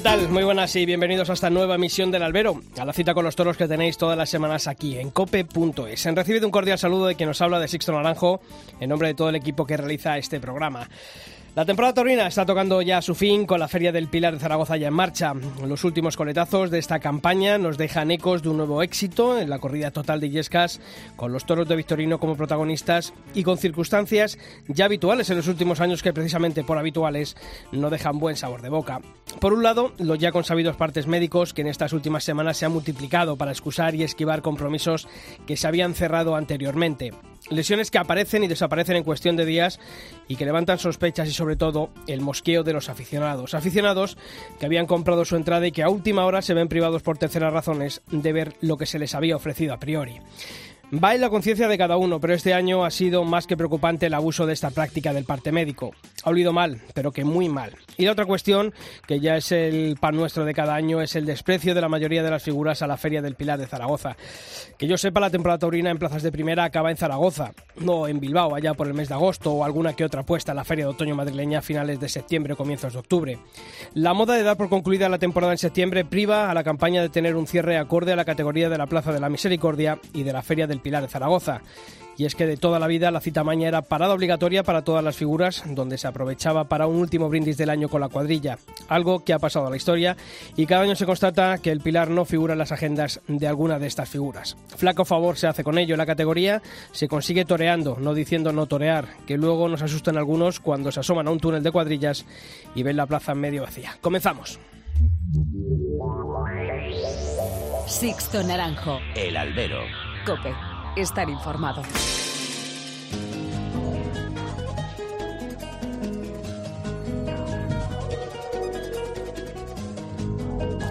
¿Qué tal? Muy buenas y bienvenidos a esta nueva emisión del Albero, a la cita con los toros que tenéis todas las semanas aquí en cope.es. Han recibido un cordial saludo de quien nos habla de Sixto Naranjo, en nombre de todo el equipo que realiza este programa. La temporada taurina está tocando ya su fin con la Feria del Pilar de Zaragoza ya en marcha. Los últimos coletazos de esta campaña nos dejan ecos de un nuevo éxito en la corrida total de Illescas, con los toros de Victorino como protagonistas y con circunstancias ya habituales en los últimos años que precisamente por habituales no dejan buen sabor de boca. Por un lado, los ya consabidos partes médicos que en estas últimas semanas se han multiplicado para excusar y esquivar compromisos que se habían cerrado anteriormente. Lesiones que aparecen y desaparecen en cuestión de días y que levantan sospechas y sobre todo el mosqueo de los aficionados. Aficionados que habían comprado su entrada y que a última hora se ven privados por terceras razones de ver lo que se les había ofrecido a priori. Va en la conciencia de cada uno, pero este año ha sido más que preocupante el abuso de esta práctica del parte médico. Ha olido mal, pero que muy mal. Y la otra cuestión, que ya es el pan nuestro de cada año, es el desprecio de la mayoría de las figuras a la Feria del Pilar de Zaragoza. Que yo sepa, la temporada taurina en plazas de primera acaba en Zaragoza, no en Bilbao, allá por el mes de agosto, o alguna que otra puesta en la Feria de Otoño madrileña a finales de septiembre o comienzos de octubre. La moda de dar por concluida la temporada en septiembre priva a la campaña de tener un cierre acorde a la categoría de la Plaza de la Misericordia y de la Feria del Pilar de Zaragoza. Y es que de toda la vida la cita maña era parada obligatoria para todas las figuras, donde se aprovechaba para un último brindis del año con la cuadrilla, algo que ha pasado a la historia y cada año se constata que el Pilar no figura en las agendas de alguna de estas figuras. Flaco favor se hace con ello, la categoría se consigue toreando, no diciendo no torear, que luego nos asustan algunos cuando se asoman a un túnel de cuadrillas y ven la plaza medio vacía. Comenzamos. Sixto Naranjo. El albero. Cope. Estar informado.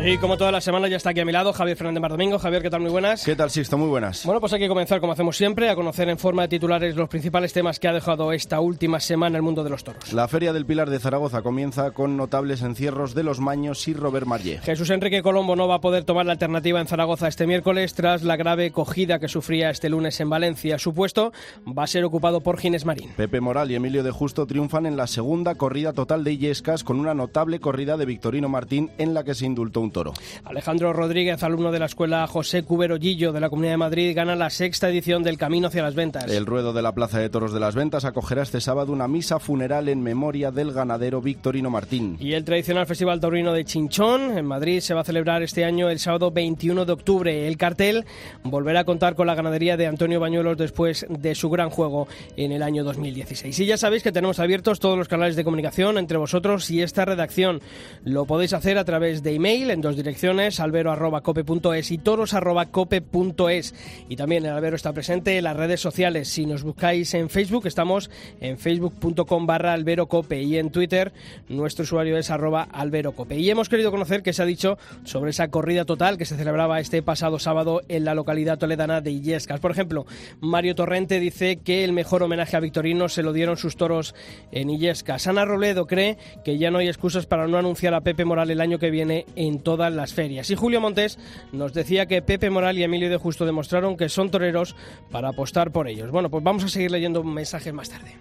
Y como toda la semana ya está aquí a mi lado Javier Fernández Mar Domingo. Javier, ¿qué tal? Muy buenas. ¿Qué tal, Sixto? Muy buenas. Bueno, pues hay que comenzar, como hacemos siempre, a conocer en forma de titulares los principales temas que ha dejado esta última semana el mundo de los toros. La Feria del Pilar de Zaragoza comienza con notables encierros de los Maños y Robert Marlé. Jesús Enrique Colombo no va a poder tomar la alternativa en Zaragoza este miércoles tras la grave cogida que sufría este lunes en Valencia. Su puesto va a ser ocupado por Ginés Marín. Pepe Moral y Emilio de Justo triunfan en la segunda corrida total de Illescas con una notable corrida de Victorino Martín en la que se indultó un toro. Alejandro Rodríguez, alumno de la escuela José Cubero Gillo de la Comunidad de Madrid, gana la sexta edición del Camino hacia las Ventas. El ruedo de la Plaza de Toros de las Ventas acogerá este sábado una misa funeral en memoria del ganadero Victorino Martín. Y el tradicional Festival Taurino de Chinchón en Madrid se va a celebrar este año el sábado 21 de octubre. El cartel volverá a contar con la ganadería de Antonio Bañuelos después de su gran juego en el año 2016. Y ya sabéis que tenemos abiertos todos los canales de comunicación entre vosotros y esta redacción. Lo podéis hacer a través de email en dos direcciones albero.cope.es y toros.cope.es. Y también el albero está presente en las redes sociales. Si nos buscáis en Facebook, estamos en facebook.com barra alberocope y en Twitter nuestro usuario es arroba alberocope. Y hemos querido conocer qué se ha dicho sobre esa corrida total que se celebraba este pasado sábado en la localidad toledana de Illescas. Por ejemplo, Mario Torrente dice que el mejor homenaje a Victorino se lo dieron sus toros en Illescas. Ana Robledo cree que ya no hay excusas para no anunciar a Pepe Moral el año que viene en todas las ferias. Y Julio Montes nos decía que Pepe Moral y Emilio de Justo demostraron que son toreros para apostar por ellos. Bueno, pues vamos a seguir leyendo mensajes más tarde.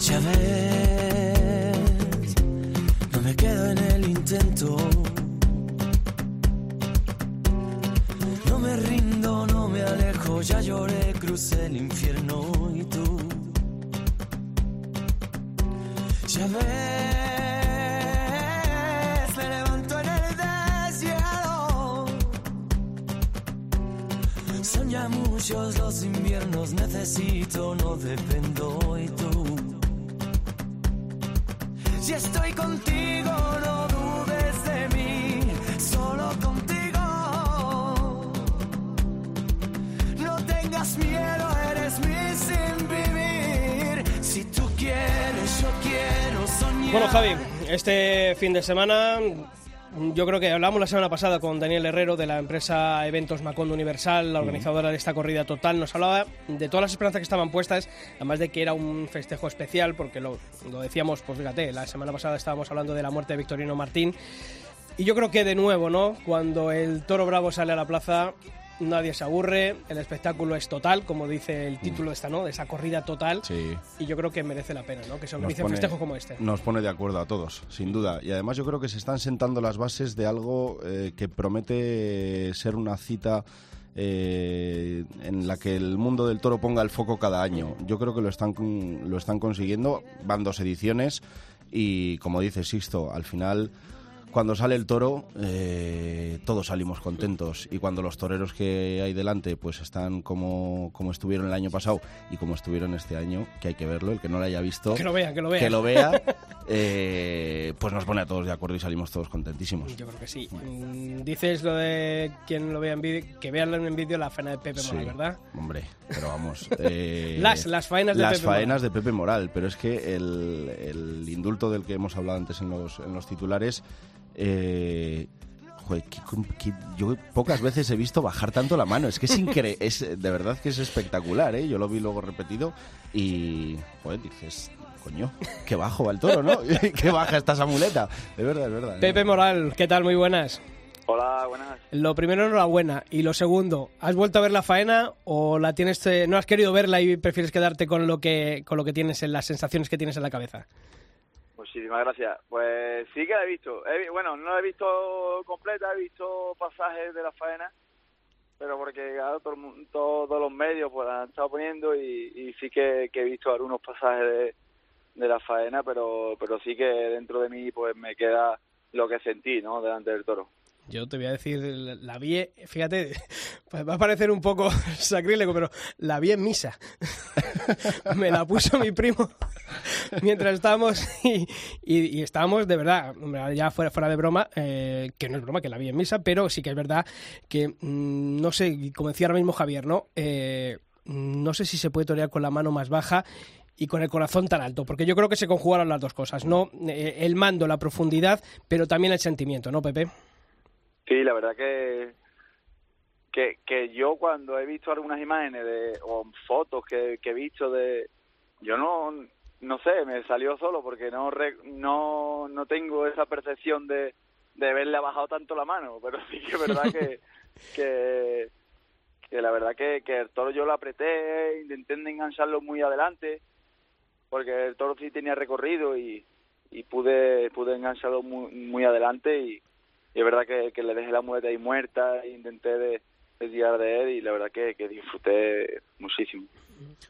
Ya no me quedo en el intento. No me rindo, no me alejo, ya lloré, crucé el infierno Ya ves, me levanto en el desierto. Son muchos los inviernos, necesito, no dependo y tú. Si estoy contigo, no Bueno, Javi, este fin de semana yo creo que hablamos la semana pasada con Daniel Herrero de la empresa Eventos Macondo Universal, la organizadora de esta corrida total. Nos hablaba de todas las esperanzas que estaban puestas, además de que era un festejo especial, porque lo, lo decíamos, pues fíjate, la semana pasada estábamos hablando de la muerte de Victorino Martín. Y yo creo que de nuevo, ¿no? Cuando el toro bravo sale a la plaza, nadie se aburre, el espectáculo es total, como dice el título de esta, ¿no? De esa corrida total. Sí. Y yo creo que merece la pena, ¿no? Que se organice un festejo como este. Nos pone de acuerdo a todos, sin duda. Y además yo creo que se están sentando las bases de algo eh, que promete ser una cita eh, en la que el mundo del toro ponga el foco cada año. Yo creo que lo están, lo están consiguiendo. Van dos ediciones y, como dice Sixto, al final... Cuando sale el toro, eh, todos salimos contentos. Y cuando los toreros que hay delante pues están como, como estuvieron el año pasado y como estuvieron este año, que hay que verlo, el que no lo haya visto, Que lo vea, que lo vea. que lo vea, eh, pues nos pone a todos de acuerdo y salimos todos contentísimos. Yo creo que sí. Mm, Dices lo de quien lo vea en vídeo, que vean en vídeo la faena de Pepe Sí, Moral, ¿verdad? Hombre, pero vamos. eh, Las- las faenas de las Pepe Moral. faenas de Pepe Moral, pero es que el, el indulto del que hemos hablado antes en los, en los titulares. Eh, joder, qué- qué- yo pocas veces he visto bajar tanto la mano. Es que es increíble. Es, de verdad que es espectacular, ¿eh? Yo lo vi luego repetido y. Joder, dices. Coño, qué bajo va el toro, ¿no? qué baja esta samuleta. De verdad, es verdad. Pepe Moral, ¿qué tal? Muy buenas. Hola, buenas. Lo primero, enhorabuena. Y lo segundo, ¿has vuelto a ver la faena o la tienes, eh, no has querido verla y prefieres quedarte con lo que, con lo que tienes en las sensaciones que tienes en la cabeza? Muchísimas gracias. Pues sí que he visto. He bueno, no la he visto completa, he visto pasajes de la faena, pero porque claro, todo todos los medios pues han estado poniendo y, sí que, que he visto algunos pasajes de, de la faena, pero pero sí que dentro de mí pues me queda lo que sentí, ¿no? Delante del toro. Yo te voy a decir, la vi, fíjate, pues va a parecer un poco sacrílego, pero la vi en misa. Me la puso mi primo mientras estábamos y, y- y estábamos de verdad, ya fuera, fuera de broma, eh, que no es broma, que la vi en misa, pero sí que es verdad que, mm, no sé, como decía ahora mismo Javier, ¿no? Eh, no sé si se puede torear con la mano más baja y con el corazón tan alto, porque yo creo que se conjugaron las dos cosas, ¿no? Eh, el mando, la profundidad, pero también el sentimiento, ¿no, Pepe? Sí, la verdad que, que que yo cuando he visto algunas imágenes de o fotos que, que he visto de yo no no sé, me salió solo porque no re- no no tengo esa percepción de de haberle bajado tanto la mano, pero sí que es verdad que que que la verdad que, que el toro yo lo apreté, intenté engancharlo muy adelante, porque el toro sí tenía recorrido y, y pude pude engancharlo muy, muy adelante y, y es verdad que, que le dejé la muleta ahí muerta e intenté de, de de él y la verdad que, que disfruté muchísimo.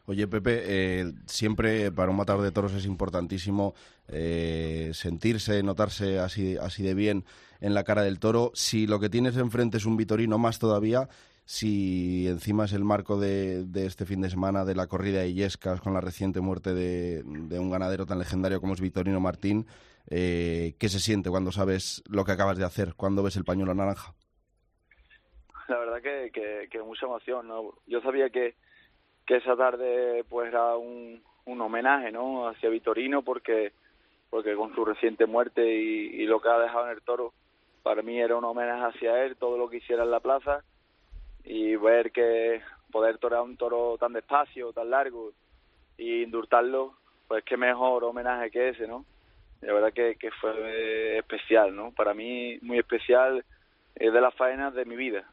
Oye, Pepe, eh, siempre para un matador de toros es importantísimo eh, sentirse, notarse así, así de bien en la cara del toro. Si lo que tienes enfrente es un Vitorino, más todavía. Si encima es el marco de, de este fin de semana de la corrida de Illescas con la reciente muerte de, de un ganadero tan legendario como es Vitorino Martín, eh, ¿qué se siente cuando sabes lo que acabas de hacer, cuando ves el pañuelo naranja? La verdad que, que, mucha emoción, ¿no? Yo sabía que, que esa tarde pues era un, homenaje, ¿no? Hacia Vitorino porque porque con su reciente muerte y, y lo que ha dejado en el toro, para mí era un homenaje hacia él, todo lo que hiciera en la plaza y ver que poder torear un toro tan despacio, tan largo y indultarlo, pues qué mejor homenaje que ese, ¿no? La verdad que, que fue especial, ¿no? Para mí muy especial, es de las faenas de mi vida.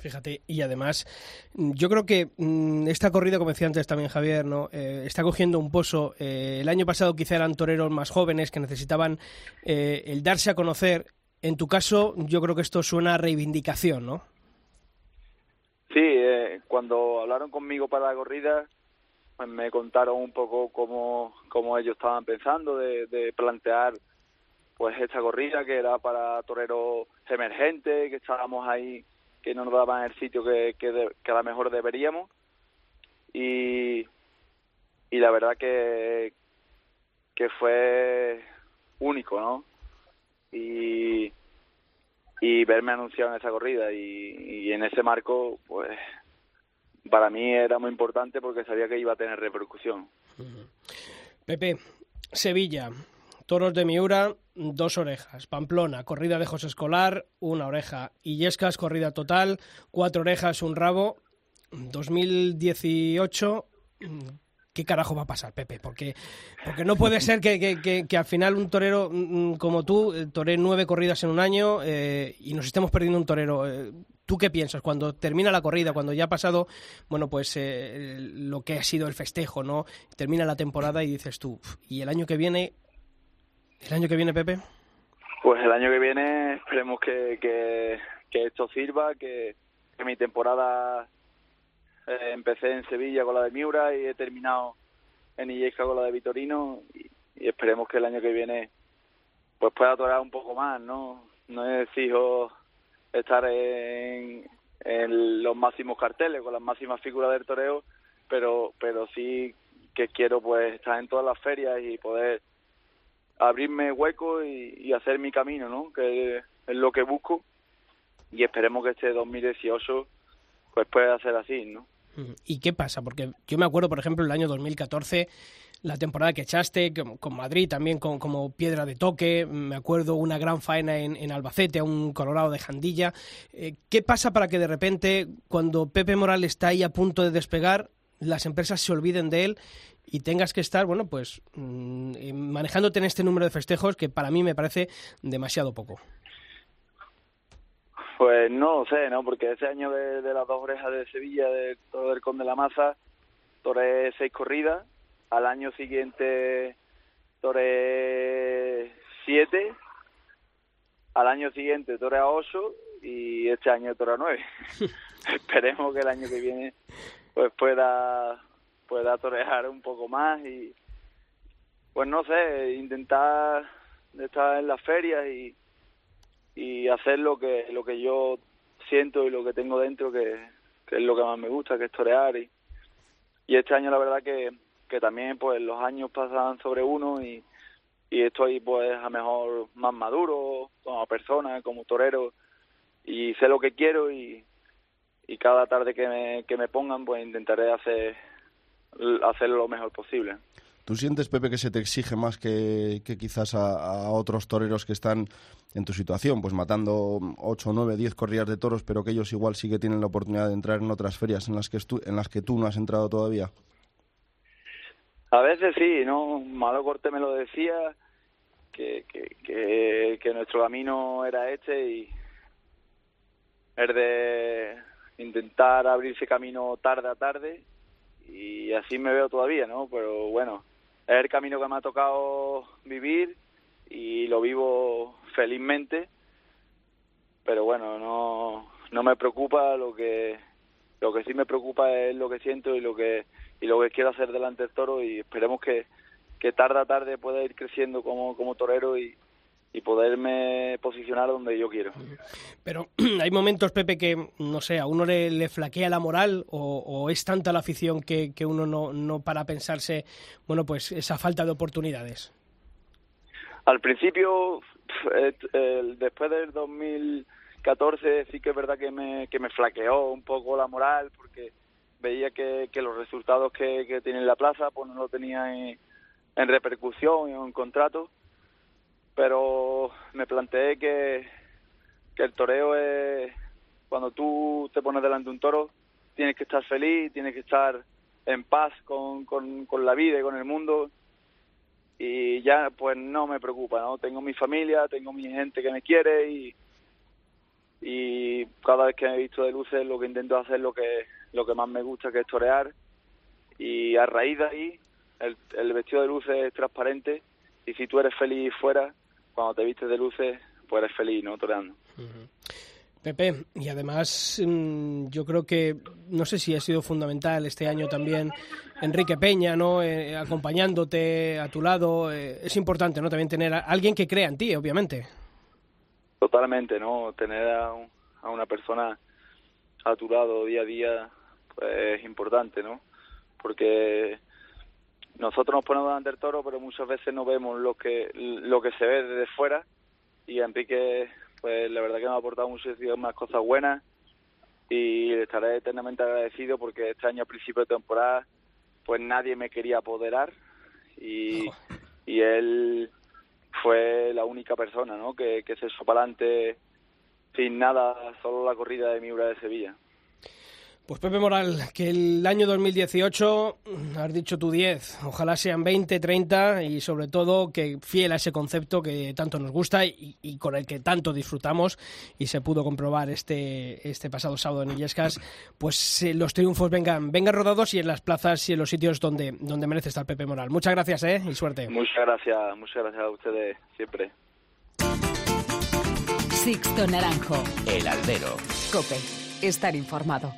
Fíjate, y además, mm, yo creo que mm, esta corrida, como decía antes también Javier, ¿no? Eh, está cogiendo un pozo. Eh, el año pasado quizá eran toreros más jóvenes que necesitaban eh, el darse a conocer. En tu caso, yo creo que esto suena a reivindicación, ¿no? Sí, eh, cuando hablaron conmigo para la corrida, pues me contaron un poco cómo, cómo ellos estaban pensando de, plantear pues esta corrida que era para toreros emergentes, que estábamos ahí, que no nos daban el sitio que, que, de- que a lo mejor deberíamos. Y, y la verdad que, que fue único, ¿no? Y, y verme anunciado en esa corrida y, y en ese marco, pues para mí era muy importante porque sabía que iba a tener repercusión. Pepe, Sevilla, Toros de Miura, dos orejas. Pamplona, corrida de José Escolar, una oreja. Illescas, corrida total, cuatro orejas, un rabo. 2018, ¿qué carajo va a pasar, Pepe? Porque, porque no puede ser que, que, al final un torero mm, como tú eh, toree nueve corridas en un año eh, y nos estemos perdiendo un torero. Eh, ¿Tú qué piensas cuando termina la corrida, cuando ya ha pasado, bueno, pues lo que ha sido el festejo, ¿no? Termina la temporada y dices tú, ¿y el año que viene? ¿El año que viene, Pepe? Pues el año que viene esperemos que, que, esto sirva, que mi temporada eh, empecé en Sevilla con la de Miura y he terminado en Illesca con la de Vitorino y, esperemos que el año que viene pues pueda torear un poco más, ¿no? No es fijo estar en, en los máximos carteles con las máximas figuras del toreo, pero pero sí que quiero pues estar en todas las ferias y poder abrirme hueco y, y hacer mi camino, ¿no? Que es lo que busco y esperemos que este 2018 pues pueda ser así, ¿no? ¿Y qué pasa? Porque yo me acuerdo, por ejemplo, el año 2014, la temporada que echaste con Madrid también con, como piedra de toque, me acuerdo una gran faena en, Albacete, a un Colorado de Jandilla. Eh, ¿Qué pasa para que de repente, cuando Pepe Morales está ahí a punto de despegar, las empresas se olviden de él y tengas que estar, bueno, pues mm, eh, manejándote en este número de festejos que para mí me parece demasiado poco? Pues no lo sé, ¿no? Porque ese año de, las dos orejas de Sevilla, de todo el Conde de la Maza, toré seis corridas. Al año siguiente toré siete. Al año siguiente toré a ocho y este año toré a nueve. Esperemos que el año que viene pues pueda pueda torear un poco más y pues no sé, intentar estar en las ferias y y hacer lo que lo que yo siento y lo que tengo dentro que, es lo que más me gusta que es torear. Y, y este año la verdad que, que también pues los años pasan sobre uno y, y estoy pues a mejor más maduro como persona como torero. Y sé lo que quiero y, y cada tarde que me, que me pongan pues intentaré hacer hacerlo lo mejor posible. ¿Tú sientes, Pepe, que se te exige más que, quizás a, otros toreros que están en tu situación, pues matando 8, 9, 10 corridas de toros, pero que ellos igual sí que tienen la oportunidad de entrar en otras ferias en las que, en las que tú no has entrado todavía? A veces sí, ¿no? Malo Corte me lo decía, que, que, que, nuestro camino era este y es de intentar abrirse camino tarde a tarde y así me veo todavía, ¿no? Pero bueno, es el camino que me ha tocado vivir y lo vivo felizmente pero bueno no no me preocupa lo que lo que sí me preocupa es lo que siento y lo que y lo que quiero hacer delante del toro y esperemos que que tarde a tarde pueda ir creciendo como como torero y, y poderme posicionar donde yo quiero. Pero hay momentos, Pepe, que, no sé, a uno le, flaquea la moral o, es tanta la afición que, que uno no, no para pensarse, bueno, pues esa falta de oportunidades. Al principio, después del 2014, sí que es verdad que me, que me flaqueó un poco la moral porque veía que, que los resultados que, que tiene la plaza pues no lo tenía en, en repercusión, en contrato. Pero me planteé que, que el toreo es cuando tú te pones delante de un toro tienes que estar feliz tienes que estar en paz con, con, con la vida y con el mundo y ya pues no me preocupa no tengo mi familia tengo mi gente que me quiere y y cada vez que me he visto de luces lo que intento hacer lo que lo que más me gusta que es torear y a raíz de ahí el, el vestido de luces es transparente y si tú eres feliz fuera cuando te vistes de luces, pues eres feliz, ¿no? Toreando. Pepe, y además mm, yo creo que, no sé si ha sido fundamental este año también Enrique Peña, ¿no? Eh, acompañándote a tu lado. Eh, es importante, ¿no? También tener a alguien que crea en ti, obviamente. Totalmente, ¿no? Tener a, a una persona a tu lado día a día, pues es importante, ¿no? Porque nosotros nos ponemos delante del toro, pero muchas veces no vemos lo que lo que se ve desde fuera y Enrique, pues la verdad que me ha aportado muchísimas cosas buenas y le estaré eternamente agradecido porque este año a principio de temporada pues nadie me quería apoderar y, y él fue la única persona, ¿no? Que, que se echó para adelante sin nada, solo la corrida de Miura de Sevilla. Pues Pepe Moral, que el año 2018, has dicho tú 10, ojalá sean 20, 30 y sobre todo que fiel a ese concepto que tanto nos gusta y, con el que tanto disfrutamos y se pudo comprobar este, este pasado sábado en Illescas, pues eh, los triunfos vengan, vengan rodados y en las plazas y en los sitios donde, donde merece estar Pepe Moral. Muchas gracias ¿eh? y suerte. Muchas gracias, muchas gracias a ustedes siempre. Sixto Naranjo. El Albero. Cope. Estar informado.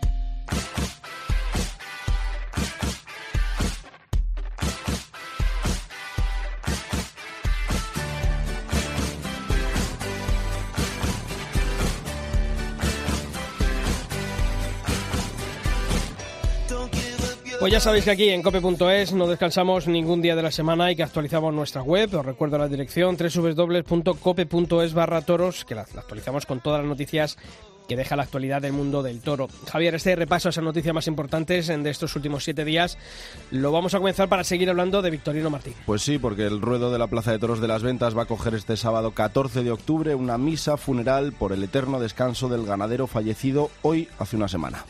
Pues ya sabéis que aquí en cope.es no descansamos ningún día de la semana y que actualizamos nuestra web. Os recuerdo la dirección www.cope.es barra toros, que la, actualizamos con todas las noticias que deja la actualidad del mundo del toro. Javier, este repaso a esas noticias más importantes de estos últimos siete días lo vamos a comenzar para seguir hablando de Victorino Martín. Pues sí, porque el ruedo de la Plaza de Toros de las Ventas va a coger este sábado 14 de octubre una misa funeral por el eterno descanso del ganadero fallecido hoy hace una semana.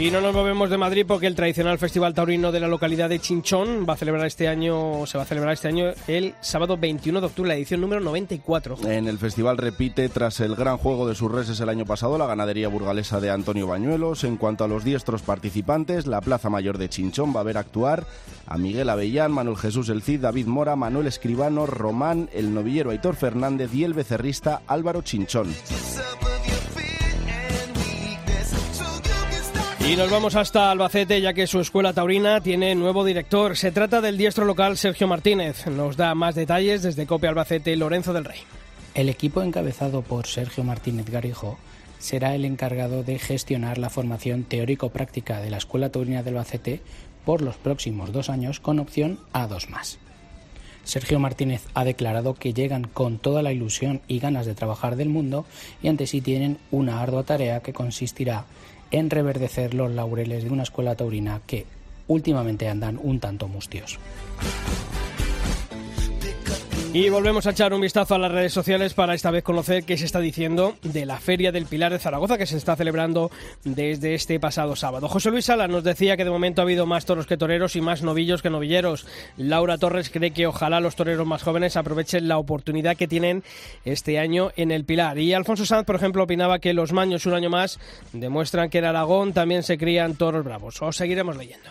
Y no nos movemos de Madrid porque el tradicional Festival Taurino de la localidad de Chinchón va a celebrar este año, se va a celebrar este año el sábado 21 de octubre, la edición número 94. En el festival repite tras el gran juego de sus reses el año pasado la ganadería burgalesa de Antonio Bañuelos. En cuanto a los diestros participantes, la Plaza Mayor de Chinchón va a ver actuar a Miguel Avellán, Manuel Jesús El Cid, David Mora, Manuel Escribano, Román, el novillero Aitor Fernández y el becerrista Álvaro Chinchón. Y nos vamos hasta Albacete, ya que su escuela taurina tiene nuevo director. Se trata del diestro local Sergio Martínez. Nos da más detalles desde Copia Albacete Lorenzo del Rey. El equipo encabezado por Sergio Martínez Garijo será el encargado de gestionar la formación teórico-práctica de la Escuela Taurina de Albacete por los próximos dos años con opción a dos más. Sergio Martínez ha declarado que llegan con toda la ilusión y ganas de trabajar del mundo y ante sí tienen una ardua tarea que consistirá en reverdecer los laureles de una escuela taurina que últimamente andan un tanto mustios. Y volvemos a echar un vistazo a las redes sociales para esta vez conocer qué se está diciendo de la Feria del Pilar de Zaragoza que se está celebrando desde este pasado sábado. José Luis Sala nos decía que de momento ha habido más toros que toreros y más novillos que novilleros. Laura Torres cree que ojalá los toreros más jóvenes aprovechen la oportunidad que tienen este año en el Pilar. Y Alfonso Sanz, por ejemplo, opinaba que los maños un año más demuestran que en Aragón también se crían toros bravos. Os seguiremos leyendo.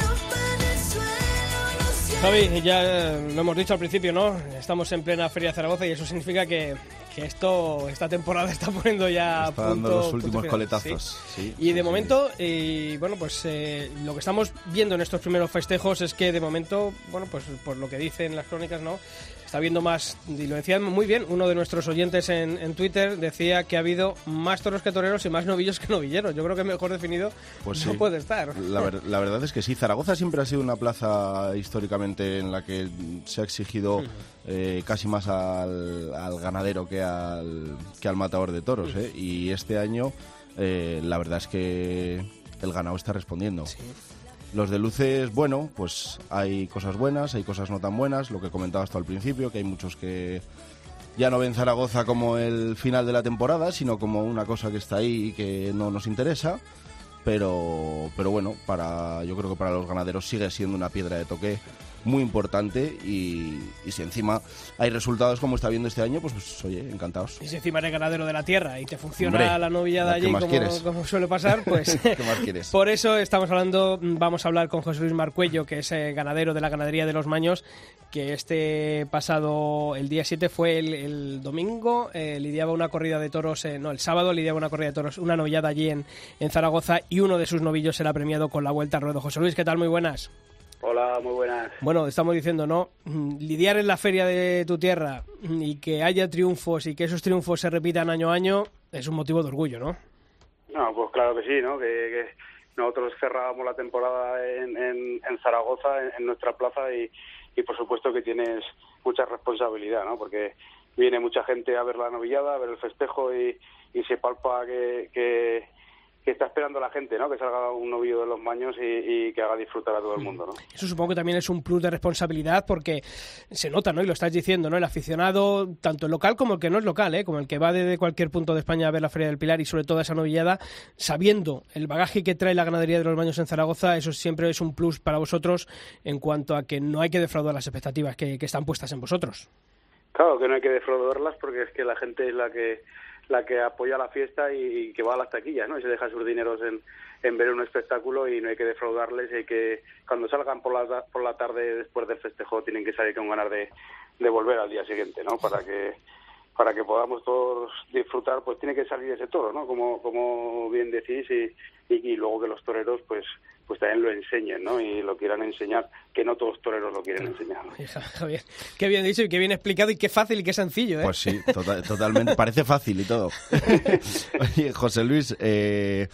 Ropa en el suelo, no se Javi, ya lo hemos dicho al principio, ¿no? Estamos en plena Feria de Zaragoza y eso significa que, que esto, esta temporada está poniendo ya Está dando punto- los punto últimos coletazos. ¿sí? sí, Y de sí, momento, y bueno, pues eh, lo que estamos viendo en estos primeros festejos es que de momento, bueno, pues por lo que dicen las crónicas, ¿no? Está viendo más, y lo decían muy bien, uno de nuestros oyentes en, en Twitter decía que ha habido más toros que toreros y más novillos que novilleros. Yo creo que mejor definido Pues no sí. puede estar. La, ver- la verdad es que sí, Zaragoza siempre ha sido una plaza históricamente en la que se ha exigido eh, casi más al, al ganadero que al, que al matador de toros. ¿eh? Y este año eh, la verdad es que el ganado está respondiendo. Los de luces, bueno, pues hay cosas buenas, hay cosas no tan buenas, lo que comentaba hasta al principio, que hay muchos que ya no ven Zaragoza como el final de la temporada, sino como una cosa que está ahí y que no nos interesa. Pero, pero bueno, para, yo creo que para los ganaderos sigue siendo una piedra de toque muy importante y, y si encima hay resultados como está viendo este año, pues, pues oye, encantados. Y si encima eres ganadero de la tierra y te funciona Hombre, la novillada ¿qué allí como, suele pasar, pues ¿Qué más quieres? por eso estamos hablando, vamos a hablar con José Luis Marcuello, que es eh, ganadero de la ganadería de los Maños, que este pasado, el día 7 fue el, el domingo, eh, lidiaba una corrida de toros, eh, no, el sábado lidiaba una corrida de toros, una novillada allí en, en Zaragoza y uno de sus novillos será premiado con la vuelta al ruedo. José Luis, ¿qué tal? Muy buenas. Hola, muy buenas. Bueno, estamos diciendo, ¿no? Mm, Lidiar en la feria de tu tierra mm, y que haya triunfos y que esos triunfos se repitan año a año es un motivo de orgullo, ¿no? No, pues claro que sí, ¿no? Que, que nosotros cerrábamos la temporada en, en, en Zaragoza, en, en nuestra plaza, y, y por supuesto que tienes mucha responsabilidad, ¿no? Porque viene mucha gente a ver la novillada, a ver el festejo y, y se palpa que, que, que está esperando la gente, ¿no? Que salga un novillo de los maños y, y que haga disfrutar a todo el mundo, ¿no? Eso supongo que también es un plus de responsabilidad porque se nota, ¿no? Y lo estás diciendo, ¿no? El aficionado, tanto el local como el que no es local, ¿eh? Como el que va desde cualquier punto de España a ver la Feria del Pilar y sobre todo esa novillada, sabiendo el bagaje que trae la ganadería de los baños en Zaragoza, eso siempre es un plus para vosotros en cuanto a que no hay que defraudar las expectativas que, que están puestas en vosotros. Claro, que no hay que defraudarlas porque es que la gente es la que la que apoya la fiesta y, que va a las taquillas, ¿no? Y se deja sus dineros en, ver un espectáculo y no hay que defraudarles y hay que cuando salgan por la por la tarde después del festejo tienen que salir con ganas de, de volver al día siguiente, ¿no? Para que para que podamos todos disfrutar, pues tiene que salir ese toro, ¿no? Como como bien decís y, y, y luego que los toreros, pues pues también lo enseñen, ¿no? Y lo quieran enseñar, que no todos toreros lo quieren enseñar. Javier, qué bien dicho y qué bien explicado y qué fácil y qué sencillo, ¿eh? Pues sí, tota- totalmente. Parece fácil y todo. Oye, José Luis, eh,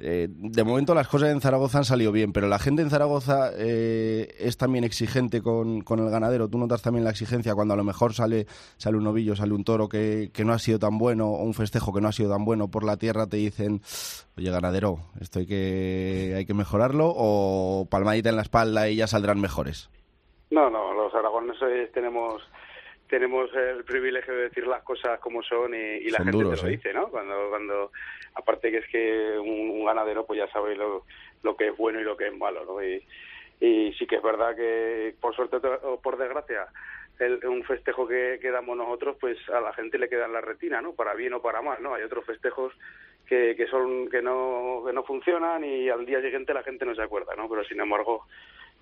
eh, de momento las cosas en Zaragoza han salido bien, pero la gente en Zaragoza eh, es también exigente con, con el ganadero. ¿Tú notas también la exigencia cuando a lo mejor sale, sale un novillo, sale un toro que, que no ha sido tan bueno o un festejo que no ha sido tan bueno por la tierra? Te dicen, oye, ganadero, esto hay que, hay que mejorarlo o palmadita en la espalda y ya saldrán mejores. No, no, los aragoneses tenemos tenemos el privilegio de decir las cosas como son y, y la Son gente duros, te lo ¿eh? dice, ¿no? Cuando, cuando aparte que es que un, un ganadero pues ya sabe lo, lo que es bueno y lo que es malo, ¿no? Y, y sí que es verdad que por suerte o por desgracia el, un festejo que, que damos nosotros pues a la gente le queda en la retina, ¿no? Para bien o para mal, ¿no? Hay otros festejos que, que son que no que no funcionan y al día siguiente la gente no se acuerda, ¿no? Pero sin embargo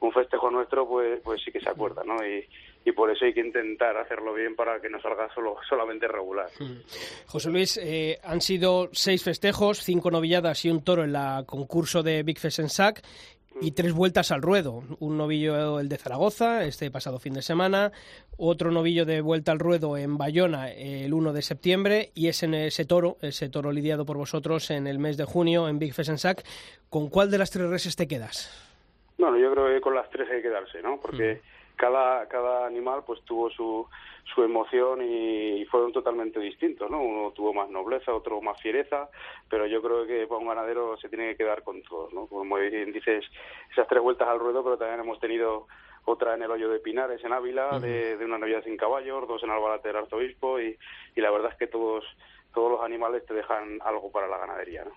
un festejo nuestro pues pues sí que se acuerda, ¿no? Y, y por eso hay que intentar hacerlo bien para que no salga solo solamente regular. José Luis, eh, han sido seis festejos, cinco novilladas y un toro en la concurso de Big Fest en Sac y tres vueltas al ruedo. Un novillo el de Zaragoza este pasado fin de semana, otro novillo de vuelta al ruedo en Bayona el 1 de septiembre y ese, ese toro, ese toro lidiado por vosotros en el mes de junio en Big Fest en Sac. ¿Con cuál de las tres reses te quedas? Bueno, yo creo que con las tres hay que quedarse, ¿no? Porque cada, cada animal pues tuvo su, su emoción y, fueron totalmente distintos, ¿no? Uno tuvo más nobleza, otro más fiereza, pero yo creo que para un ganadero se tiene que quedar con todos, ¿no? Como bien dices, esas tres vueltas al ruedo, pero también hemos tenido otra en el hoyo de Pinares en Ávila, de, de una Navidad sin caballos, dos en Albalate del Arzobispo y, y la verdad es que todos todos los animales te dejan algo para la ganadería, ¿no?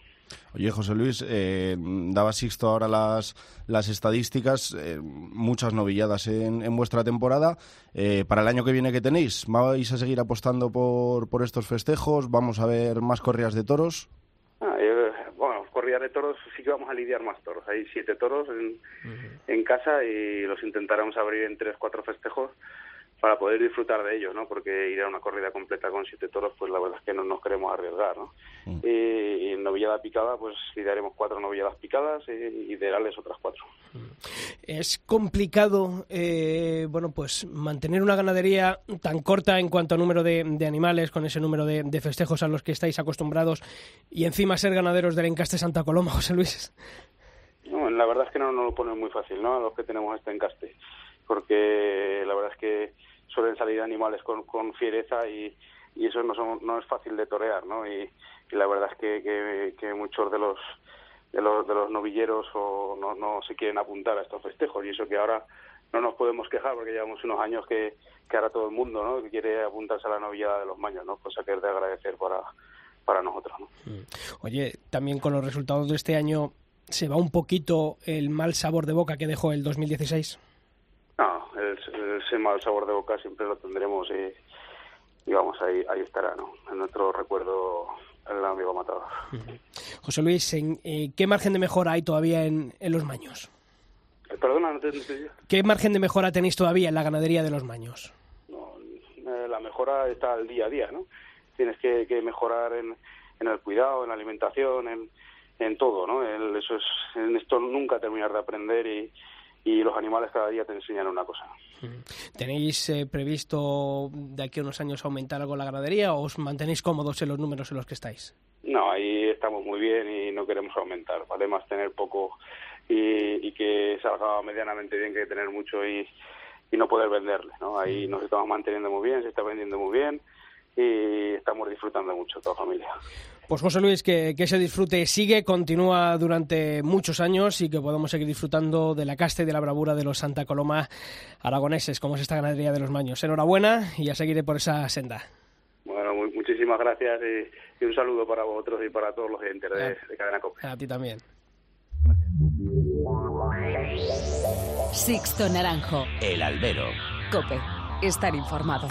Oye, José Luis, eh, daba Sixto ahora las, las estadísticas, eh, muchas novilladas en, en vuestra temporada. Eh, para el año que viene, ¿qué tenéis? ¿Vais a seguir apostando por, por estos festejos? ¿Vamos a ver más corridas de toros? Ah, bueno, corridas de toros sí que vamos a lidiar más toros. Hay siete toros en, en casa y los intentaremos abrir en tres, cuatro festejos para poder disfrutar de ellos, ¿no? Porque ir a una corrida completa con siete toros, pues la verdad es que no nos queremos arriesgar, ¿no? Y, y en novillada picada, pues lidiaremos cuatro novilladas picadas y, y de Gales otras cuatro. Es complicado, eh, bueno, pues mantener una ganadería tan corta en cuanto a número de, de animales, con ese número de, de festejos a los que estáis acostumbrados, y encima ser ganaderos del encaste Santa Coloma, José Luis. No, la verdad es que no nos lo ponen muy fácil, ¿no? A los que tenemos este encaste, porque la verdad es que suelen salir animales con, con fiereza y, y eso no, son- no es fácil de torear, ¿no? Y, y la verdad es que, que, que muchos de los de los de los novilleros o no, no se quieren apuntar a estos festejos y eso que ahora no nos podemos quejar porque llevamos unos años que, que ahora todo el mundo, ¿no? Que quiere apuntarse a la novillada de los maños, ¿no? Cosa que es de agradecer para para nosotros, ¿no? Oye, también con los resultados de este año se va un poquito el mal sabor de boca que dejó el 2016. No, el, ese mal sabor de boca siempre lo tendremos y, y vamos, ahí, ahí estará, ¿no? En nuestro recuerdo el amigo matador. José Luis, ¿en, eh, ¿qué margen de mejora hay todavía en, en los maños? Eh, Perdona, no te entendí. ¿Qué margen de mejora tenéis todavía en la ganadería de los maños? No, eh, la mejora está al día a día, ¿no? Tienes que, que mejorar en, en el cuidado, en la alimentación, en, en todo, ¿no? El- eso es, en esto nunca terminar de aprender y, y los animales cada día te enseñan una cosa. ¿Tenéis eh, previsto de aquí a unos años aumentar algo la ganadería o os mantenéis cómodos en los números en los que estáis? No, ahí estamos muy bien y no queremos aumentar, vale más tener poco y, y que salga medianamente bien que tener mucho y, y no poder venderle, ¿no? Ahí nos estamos manteniendo muy bien, se está vendiendo muy bien y estamos disfrutando mucho toda familia. Pues José Luis, que, que ese disfrute sigue, continúa durante muchos años y que podamos seguir disfrutando de la casta y de la bravura de los Santa Coloma aragoneses, como es esta ganadería de los maños. Enhorabuena y a seguir por esa senda. Bueno, mu- muchísimas gracias y, y un saludo para vosotros y para todos los oyentes de, de Cadena Cope. A ti también. Sixto Naranjo. El albero. Cope. Estar informado.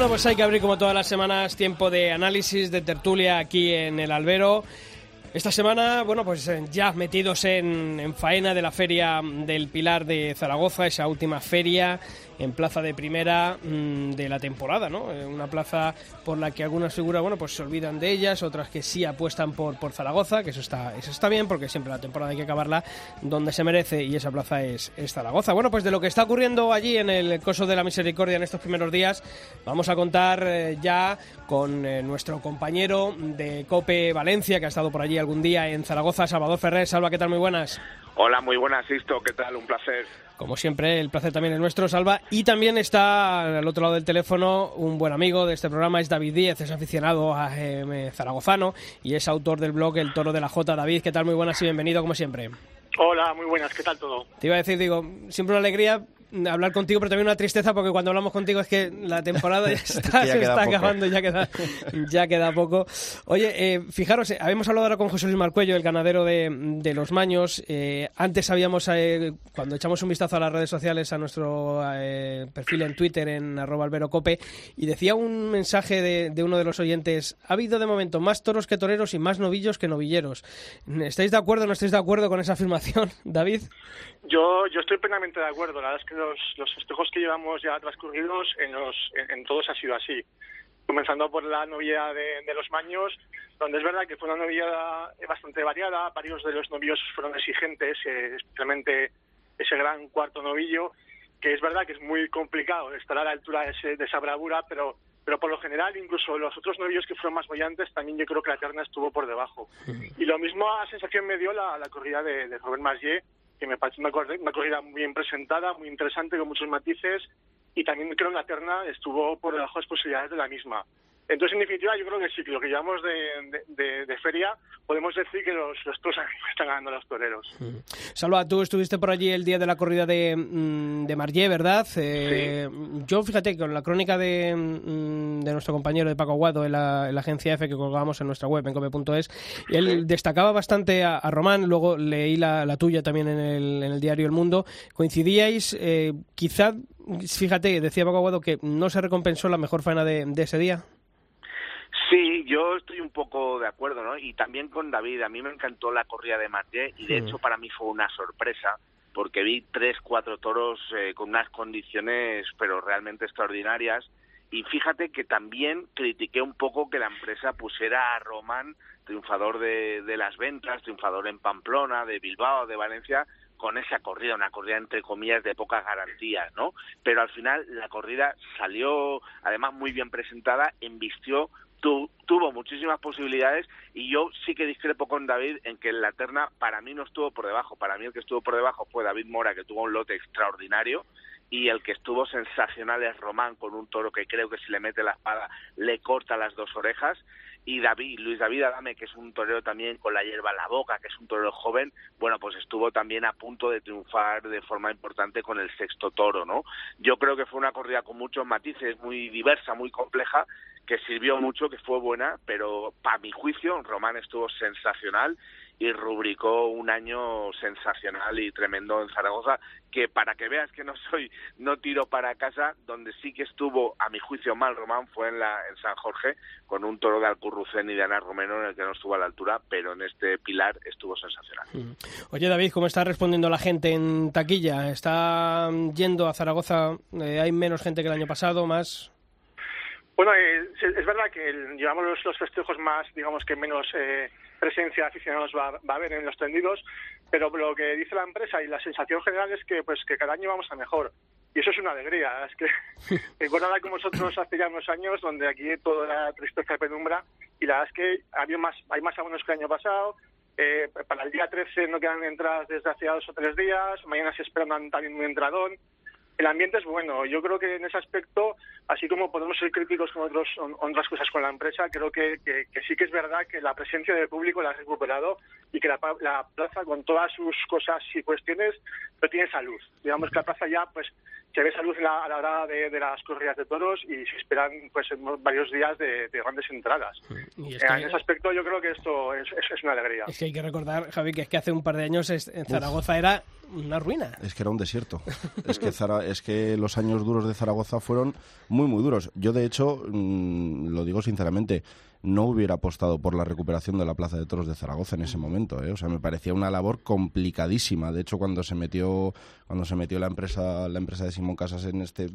Bueno, pues hay que abrir como todas las semanas tiempo de análisis, de tertulia aquí en el albero. Esta semana, bueno, pues eh, ya metidos en, en faena de la Feria del Pilar de Zaragoza, esa última feria en plaza de primera mm, de la temporada, ¿no? Eh, Una plaza por la que algunas figuras, bueno, pues se olvidan de ellas, otras que sí apuestan por, por Zaragoza, que eso está, eso está bien, porque siempre la temporada hay que acabarla donde se merece y esa plaza es, es Zaragoza. Bueno, pues de lo que está ocurriendo allí en el Coso de la Misericordia en estos primeros días, vamos a contar eh, ya con eh, nuestro compañero de Cope Valencia, que ha estado por allí algún día en Zaragoza, Salvador Ferrer. Salva, ¿qué tal? Muy buenas. Hola, muy buenas, Sisto. ¿Qué tal? Un placer. Como siempre, el placer también es nuestro, Salva. Y también está al otro lado del teléfono un buen amigo de este programa, es David Díez, es aficionado a eh, zaragozano y es autor del blog El Toro de la Jota. David, ¿qué tal? Muy buenas y bienvenido, como siempre. Hola, muy buenas, ¿qué tal todo? Te iba a decir, digo, siempre una alegría hablar contigo, pero también una tristeza porque cuando hablamos contigo es que la temporada ya está, Ya se está poco. acabando, ya queda, ya queda poco. Oye, eh, fijaros, eh, habíamos hablado ahora con José Luis Marcuello, el ganadero de, de los Maños. Eh, antes habíamos, eh, cuando echamos un vistazo a las redes sociales, a nuestro eh, perfil en Twitter, en arroba alberocope, y decía un mensaje de, de uno de los oyentes, ha habido de momento más toros que toreros y más novillos que novilleros. ¿Estáis de acuerdo o no estáis de acuerdo con esa afirmación, David? Yo, yo estoy plenamente de acuerdo. La verdad es que los, los festejos que llevamos ya transcurridos, en, los, en, en todos ha sido así. Comenzando por la novia de, de los Maños, donde es verdad que fue una novia bastante variada. Varios de los novios fueron exigentes, eh, especialmente ese gran cuarto novillo, que es verdad que es muy complicado estar a la altura de, ese- de esa bravura, pero pero por lo general incluso los otros novillos que fueron más bollantes también yo creo que la terna estuvo por debajo. Y lo mismo a sensación me dio la, la corrida de, de Robert Margier, que me pareció una, una corrida muy bien presentada, muy interesante, con muchos matices, y también creo que la terna estuvo por debajo de las posibilidades de la misma. Entonces, en definitiva, yo creo que sí, que lo que llevamos de, de, de- de feria, podemos decir que los, los toros están ganando a los toreros. Salva, tú estuviste por allí el día de la corrida de, mm, de Margé, ¿verdad? Eh, Yo, fíjate, con la crónica de, mm, de nuestro compañero de Paco Aguado en la, en la agencia F que colgamos en nuestra web, en cope.es, él destacaba bastante a, a Román, luego leí la, la tuya también en el, en el diario El Mundo. ¿Coincidíais? Eh, quizá, fíjate, decía Paco Aguado que no se recompensó la mejor faena de ese día. Sí, yo estoy un poco de acuerdo, ¿no? Y también con David, a mí me encantó la corrida de Martí y de hecho para mí fue una sorpresa porque vi tres, cuatro toros eh, con unas condiciones pero realmente extraordinarias y fíjate que también critiqué un poco que la empresa pusiera a Román triunfador de, de las ventas, triunfador en Pamplona, de Bilbao, de Valencia, con esa corrida, una corrida entre comillas de pocas garantías, ¿no? Pero al final la corrida salió además muy bien presentada, embistió tu, tuvo muchísimas posibilidades y yo sí que discrepo con David en que la terna para mí no estuvo por debajo. Para mí el que estuvo por debajo fue David Mora, que tuvo un lote extraordinario, y el que estuvo sensacional es Román, con un toro que creo que si le mete la espada le corta las dos orejas. Y David, Luis David Adame, que es un torero también con la hierba en la boca, que es un torero joven, bueno, pues estuvo también a punto de triunfar de forma importante con el sexto toro, ¿no? Yo creo que fue una corrida con muchos matices, muy diversa, muy compleja, que sirvió mucho, que fue buena, pero para mi juicio Román estuvo sensacional y rubricó un año sensacional y tremendo en Zaragoza, que para que veas que no soy, no tiro para casa, donde sí que estuvo, a mi juicio, mal Román fue en, la, en San Jorge, con un toro de Alcurrucén y de Ana Romero en el que no estuvo a la altura, pero en este pilar estuvo sensacional. Oye, David, ¿cómo está respondiendo la gente en taquilla? ¿Está yendo a Zaragoza? Eh, ¿Hay menos gente que el año pasado? ¿Más? Bueno, eh, es verdad que el- llevamos los, los festejos más, digamos que menos eh, presencia de aficionados va, va a haber en los tendidos, pero lo que dice la empresa y la sensación general es que pues que cada año vamos a mejor. Y eso es una alegría. Es que recuerdo hablar con vosotros hace ya unos años donde aquí todo era tristeza y penumbra y la verdad es que había más, hay más abonos que el año pasado. Eh, para el día 13 no quedan entradas desde hace dos o tres días. Mañana se espera un- también un entradón el ambiente es bueno. Yo creo que en ese aspecto, así como podemos ser críticos con otros, otras cosas con la empresa, creo que, sí que es verdad que la presencia del público la ha recuperado y que la, la plaza, con todas sus cosas y cuestiones, no tiene salud. Digamos que la plaza ya, pues, se ve salud en la- a la hora de, de las corridas de toros y se esperan, pues, en varios días de, de grandes entradas. Y es Eh, que- En ese aspecto, yo creo que esto es, es- es una alegría. Es que hay que recordar, Javi, que es que hace un par de años es- en Zaragoza era una ruina. Es que era un desierto. Es que, Zara- es que los años duros de Zaragoza fueron muy, muy duros. Yo, de hecho, mm, lo digo sinceramente, no hubiera apostado por la recuperación de la Plaza de Toros de Zaragoza en ese momento. ¿eh? O sea, me parecía una labor complicadísima. De hecho, cuando se metió cuando se metió la empresa la empresa de Simón Casas en este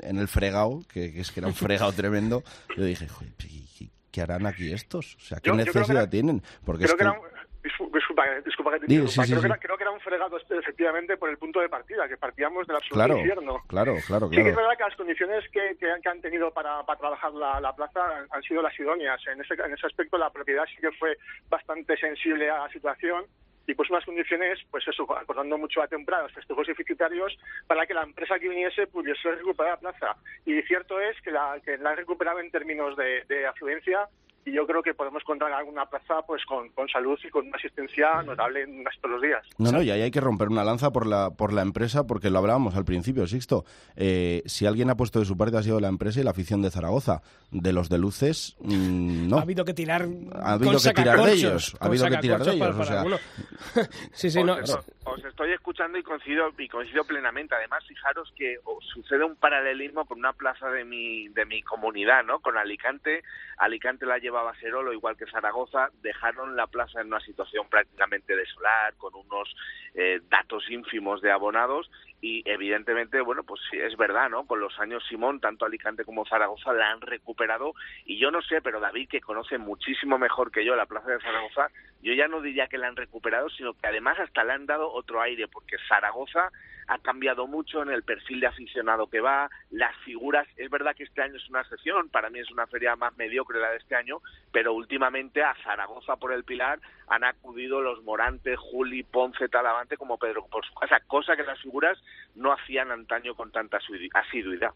en el fregado, que, que es que era un fregado tremendo, yo dije, "Joder, ¿y qué- ¿qué harán aquí estos? O sea, ¿qué Yo- yo creo que necesidad era- tienen? Porque Creo es que que... era un, discu- disculpa, disculpa que te sí, sí, creo, sí. Que era, creo que era un fregado este, efectivamente por el punto de partida, que partíamos del absoluto Claro, infierno. claro, claro, Sí que es claro. verdad que las condiciones que, que, han- que han tenido para, para trabajar la, la plaza han, sido las idóneas. En ese, en ese aspecto la propiedad sí que fue bastante sensible a la situación y pues unas condiciones, pues eso, acordando mucho a temprano los festejos deficitarios para que la empresa que viniese pudiese recuperar la plaza. Y cierto es que la, que la han recuperado en términos de, de afluencia y yo creo que podemos contar alguna plaza pues con, con salud y con una asistencia notable en todos los días. No, no, y ahí hay que romper una lanza por la, por la empresa, porque lo hablábamos al principio, Sixto. Eh, si alguien ha puesto de su parte ha sido la empresa y la afición de Zaragoza. De los de luces, mm, no. Ha habido que tirar. Ha habido que tirar de ellos, ha habido que tirar de para- ellos, o sea. sí, sí, no. os, os estoy escuchando y coincido y coincido plenamente. Además, fijaros que os sucede un paralelismo con una plaza de mi de mi comunidad, ¿no? Con Alicante, Alicante la llevaba Serolo igual que Zaragoza, dejaron la plaza en una situación prácticamente desolar, con unos eh, datos ínfimos de abonados y evidentemente, bueno, pues sí, es verdad, ¿no? Con los años Simón, tanto Alicante como Zaragoza la han recuperado y yo no sé, pero David, que conoce muchísimo mejor que yo la plaza de Zaragoza, yo ya no diría que la han recuperado, sino que además hasta le han dado otro aire, porque Zaragoza ha cambiado mucho en el perfil de aficionado que va, las figuras, es verdad que este año es una excepción, para mí es una feria más mediocre la de este año, pero últimamente a Zaragoza por el Pilar han acudido los Morantes, Juli, Ponce, Talavante como Pedro por su casa, cosa que las figuras no hacían antaño con tanta asiduidad.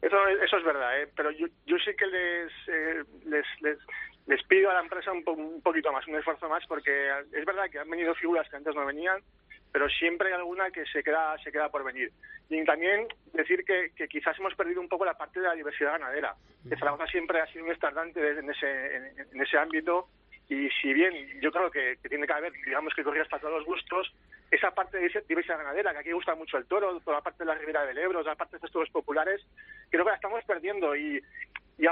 Eso, eso es verdad, ¿eh? pero yo, yo sí que les, eh, les, les, les pido a la empresa un, po- un poquito más, un esfuerzo más, porque es verdad que han venido figuras que antes no venían, pero siempre hay alguna que se queda, se queda por venir. Y también decir que, que quizás hemos perdido un poco la parte de la diversidad ganadera. Que Zaragoza siempre ha sido un estandarte en ese, en, en ese ámbito y si bien yo creo que, que tiene que haber, digamos que corridas para todos los gustos, esa parte de diversidad ganadera, que aquí gusta mucho el toro, toda la parte de la Ribera del Ebro, la parte de estos toros populares, creo que la estamos perdiendo y, y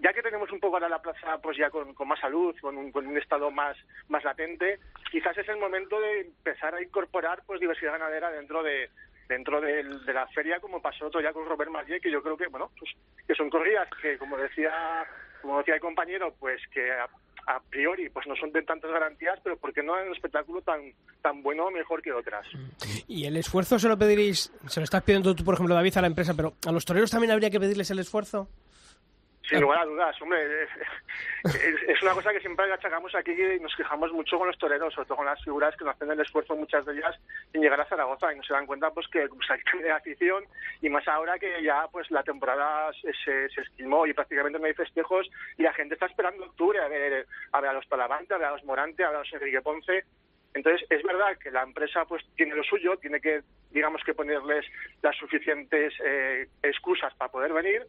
ya que tenemos un poco ahora la plaza pues ya con, más salud, con un, con un estado más, más latente, quizás es el momento de empezar a incorporar pues diversidad ganadera dentro de dentro del- de, la feria como pasó otro ya con Robert Marley que yo creo que bueno pues que son corridas que como decía como decía el compañero pues que a priori pues no son de tantas garantías, pero porque no dan un espectáculo tan tan bueno o mejor que otras. Y el esfuerzo se lo pediréis, se lo estás pidiendo tú, por ejemplo, David, a la empresa, pero ¿a los toreros también habría que pedirles el esfuerzo? Sin lugar a dudas, hombre, es, una cosa que siempre achacamos aquí y nos quejamos mucho con los toreros, sobre todo con las figuras que no hacen el esfuerzo muchas de ellas en llegar a Zaragoza y no se dan cuenta pues que pues, hay que afición y más ahora que ya pues la temporada se, se, se esquilmó y prácticamente no hay festejos y la gente está esperando octubre a ver a, ver a los Talavante, a ver a los Morante, a ver a los Enrique Ponce. Entonces, es verdad que la empresa pues tiene lo suyo, tiene que, digamos, que ponerles las suficientes eh, excusas para poder venir,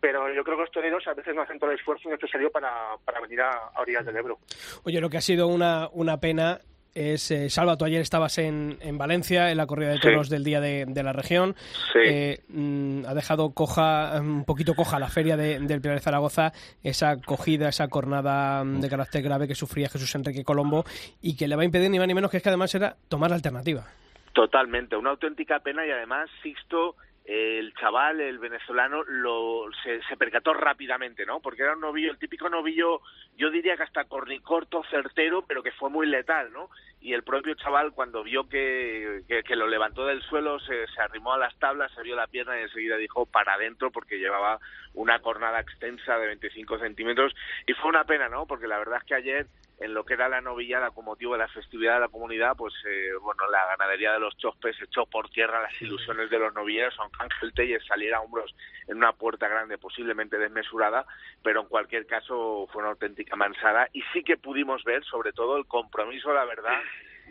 pero yo creo que los toreros a veces no hacen todo el esfuerzo necesario para, para venir a, a orillas del Ebro. Oye, lo que ha sido una, una pena es, eh, Salva, tú ayer estabas en, en Valencia, en la corrida de toros Sí. del día de, de la región. Sí. Eh, mm, ha dejado coja, un poquito coja la feria de- del Pilar de Zaragoza, esa cogida, esa cornada mm, de carácter grave que sufría Jesús Enrique Colombo y que le va a impedir ni más ni menos que es que además era tomar la alternativa. Totalmente, una auténtica pena y además Sixto, el chaval, el venezolano, lo, se, se percató rápidamente, ¿no? Porque era un novillo, el típico novillo, yo diría que hasta cornicorto, certero, pero que fue muy letal, ¿no? Y el propio chaval cuando vio que, que, que lo levantó del suelo, se, se arrimó a las tablas, se vio la pierna y enseguida dijo para adentro porque llevaba una cornada extensa de 25 centímetros y fue una pena, ¿no? Porque la verdad es que ayer en lo que era la novillada con motivo de la festividad de la comunidad, pues eh, bueno, la ganadería de los Chospes echó por tierra las ilusiones de los novilleros, aunque Ángel Telles saliera a hombros en una puerta grande, posiblemente desmesurada, pero en cualquier caso fue una auténtica mansada y sí que pudimos ver, sobre todo, el compromiso, la verdad,